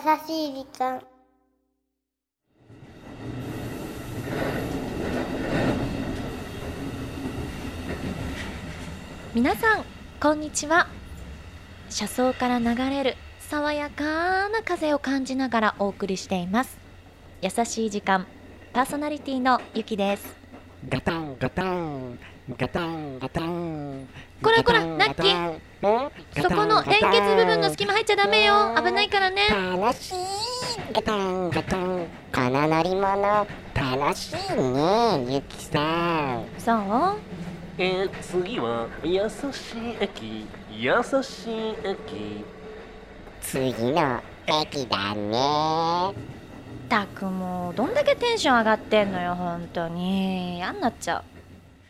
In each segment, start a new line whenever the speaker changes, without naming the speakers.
しい時間。
皆さんこんにちは。車窓から流れる爽やかな風を感じながらお送りしています。優しい時間パーソナリティのゆきです。
ガタンガタンガタンガタン。
こらこらナッキー。そこの連結部分の隙間入っちゃダメよ。危ないからね。
楽しいガタン。ガタン。この乗り物楽しいねゆきさん。
そう
えー、次は優しい駅。優しい駅。
次の駅だね。
たくもうどんだけテンション上がってんのよ本当に。嫌になっちゃう。は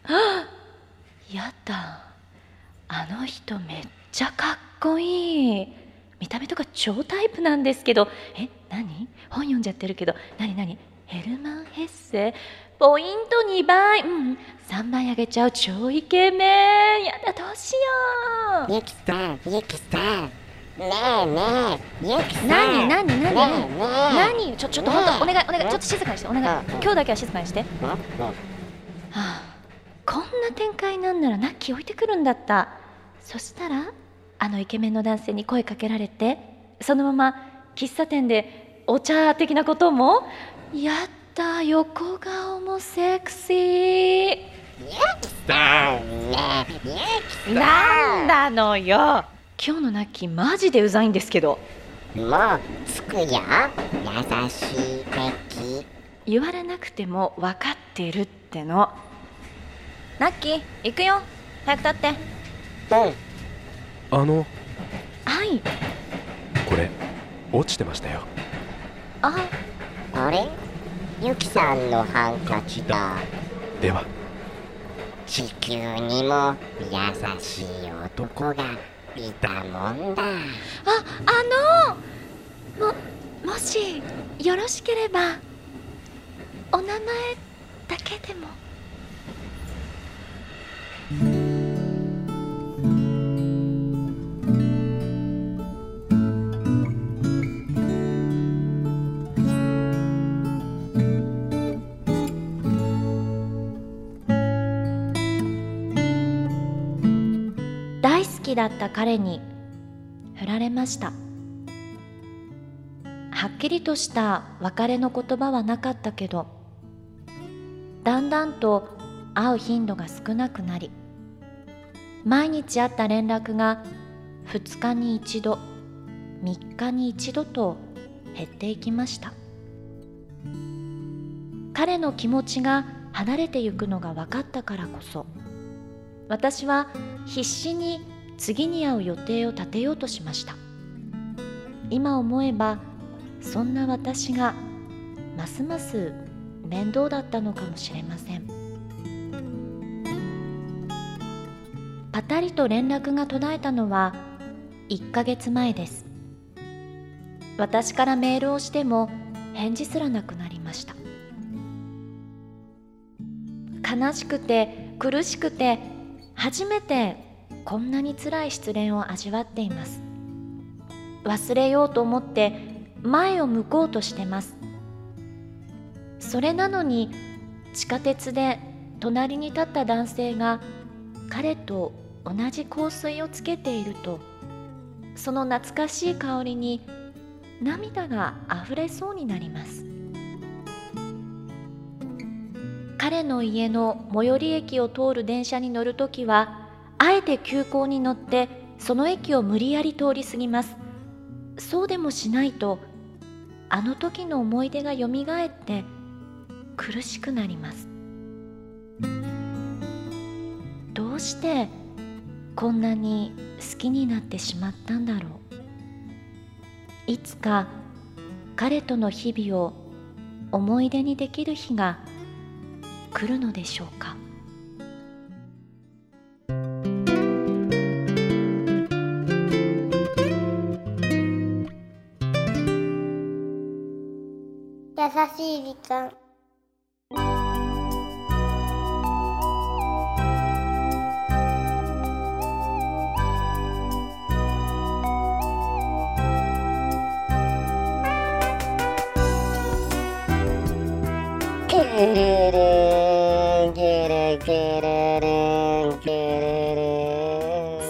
あ やだあの人めっちゃかっこいい。見た目とか超タイプなんですけど。え何？本読んじゃってるけど。何何？ヘルマン・ヘッセ？ポイント2倍。うん。3倍あげちゃう超イケメン。やだどうしよう。
ゆきさんゆきさん。ねえねえゆきさん。
何？何？何？
ねえねえ。
何？ちょちょっと本当お願いお願い。ちょっと静かにしてお願い。
うん。
今日だけは静かにしては
うんうん
あこんな展開なんならナッキー置いてくるんだった。そしたらあのイケメンの男性に声かけられてそのまま喫茶店でお茶的なこともやった横顔もセクシー。なんなのよ。今日のナッキーマジでうざいんですけど。
もう着くよ。優しい駅
言われなくても分かってるってのナッキー行くよ。早く立って。
うん。
あの。
はい。
これ落ちてましたよ。
あ。
あれ？ゆきさんのハンカチだ。
では。
地球にも優しい男が？いたもんだ。
ああの。ももしよろしければお名前だけでもだった彼に振られました。はっきりとした別れの言葉はなかったけどだんだんと会う頻度が少なくなり毎日会った連絡が2日に一度3日に一度と減っていきました。彼の気持ちが離れてゆくのが分かったからこそ私は必死に次に会う予定を立てようとしました。今思えばそんな私がますます面倒だったのかもしれません。パタリと連絡が途絶えたのは1ヶ月前です。私からメールをしても返事すらなくなりました。悲しくて苦しくて初めてこんなに辛い失恋を味わっています。忘れようと思って前を向こうとしてます。それなのに地下鉄で隣に立った男性が彼と同じ香水をつけているとその懐かしい香りに涙があふれそうになります。彼の家の最寄り駅を通る電車に乗るときはあえて急行に乗ってその駅を無理やり通り過ぎます。そうでもしないとあの時の思い出がよみがえって苦しくなります。どうしてこんなに好きになってしまったんだろう。いつか彼との日々を思い出にできる日が来るのでしょうか。
しい時間。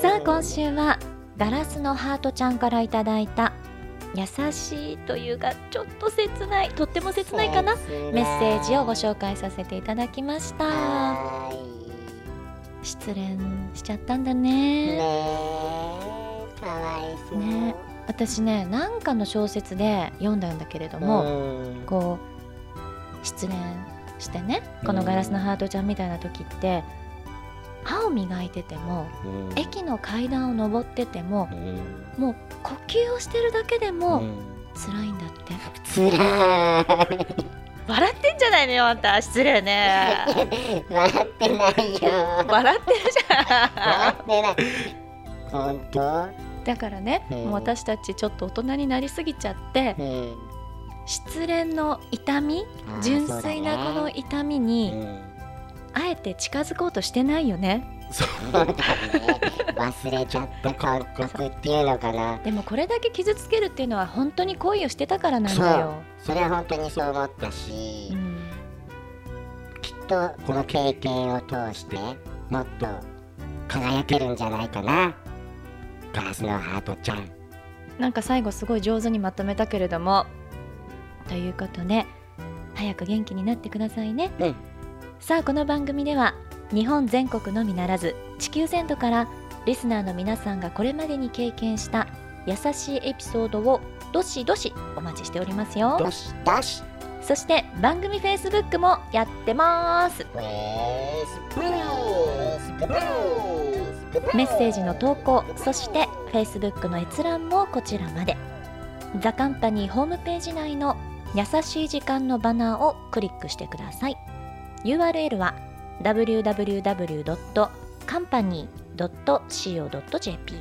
さあ今週はガラスのハートちゃんからいただいた優しいというかちょっと切ないとっても切ないかなメッセージをご紹介させていただきました。
は
失恋しちゃったんだね。
かわいそう。
ね。私ねなんかの小説で読んだんだけれども、
うん。
こう失恋してねこのガラスのハートちゃんみたいな時って歯を磨いてても
うん。
駅の階段を登ってても
うん。
もう呼吸をしてるだけでも
うん。
辛いんだって。
つらーい。
笑ってんじゃないのよあんた。失礼ね。
笑ってないよ。
笑ってるじゃ
笑ってない。本当？
んだからね
うん。
もう私たちちょっと大人になりすぎちゃって
うん。
失恋の痛み純粋なこの痛み
だ
に
ね
あえて近づこうとしてないよね。
うんそう。だね忘れちゃった感覚っていうのかな。
でもこれだけ傷つけるっていうのは本当に恋をしてたからなん
そう。
だよ、
それは本当にそう思ったし、
うん、
きっとこの経験を通してもっと輝けるんじゃないかな。ガラスのハートちゃん。
なんか最後すごい上手にまとめたけれども。ということで早く元気になってくださいね、
うん
さあこの番組では日本全国のみならず地球全土からリスナーの皆さんがこれまでに経験した優しいエピソードをどしどしお待ちしておりますよ。
どしどし。
そして番組 Facebook もやってます。
ウェースブルースブルース
メッセージの投稿そして Facebook の閲覧もこちらまで。ザ・カンパニーホームページ内の優しい時間のバナーをクリックしてください URL は www.company.co.jp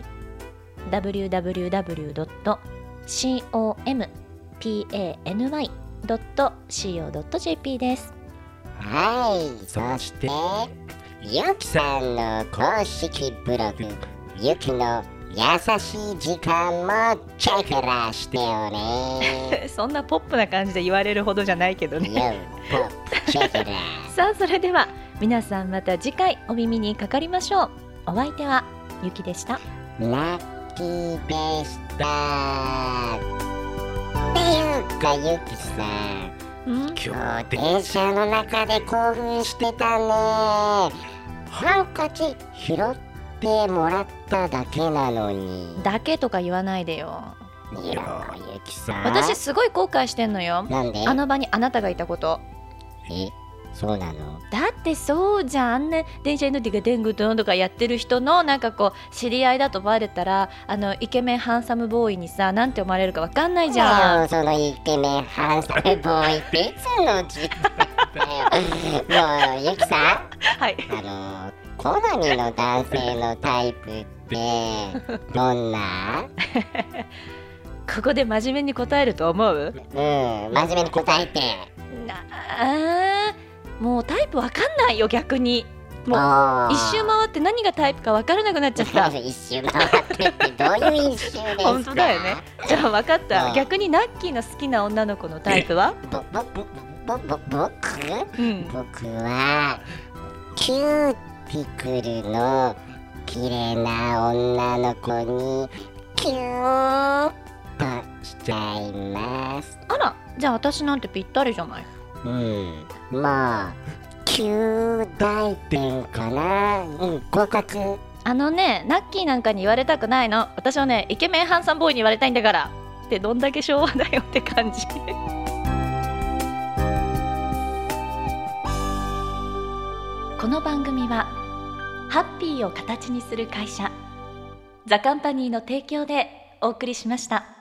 www.company.co.jp です
はいそしてゆきさんの公式ブログゆきの優しい時間もチェックらしてよね。
そんなポップな感じで言われるほどじゃないけど
よポップチェックら
さあそれでは皆さんまた次回お耳にかかりましょう。お相手はゆきでした。
ラッキーでした。っていうかゆきさん。今日電車の中で興奮してたね。ハンカチ拾ってもらっただけなのに。
だけとか言わないでよ。
いやゆきさん。
私すごい後悔してんのよ。
なんで？
あの場にあなたがいたこと。
えそうなの？
だってそうじゃん。あんな電車に乗ってがでんぐとんとかやってる人のなんかこう知り合いだとバレたらあのイケメンハンサムボーイにさなんて思われるかわかんないじゃん。
そのイケメンハンサムボーイっていつの時代だよ。もうゆきさん。
はい。
あの好みの男性のタイプって どんな？
ここで真面目に答えると思う？
うん真面目に答えて。
なあもうタイプわかんないよ逆に。もう一周回って何がタイプかわからなくなっちゃった。
一周回ってってどういう一周ですか？
本当だよね。じゃあ分かった。
うん。
逆にナッキーの好きな女の子のタイプは？
ぼぼぼぼぼ僕
うん
僕はキューティクルの綺麗な女の子にキューッとしちゃいます。
あらじゃあ私なんてぴったりじゃない。
うん。まあ及第点かな。うん合格
あのねナッキーなんかに言われたくないの。私はねイケメンハンサムボーイに言われたいんだから。ってどんだけ昭和だよって感じ。この番組はハッピーを形にする会社ザカンパニーの提供でお送りしました。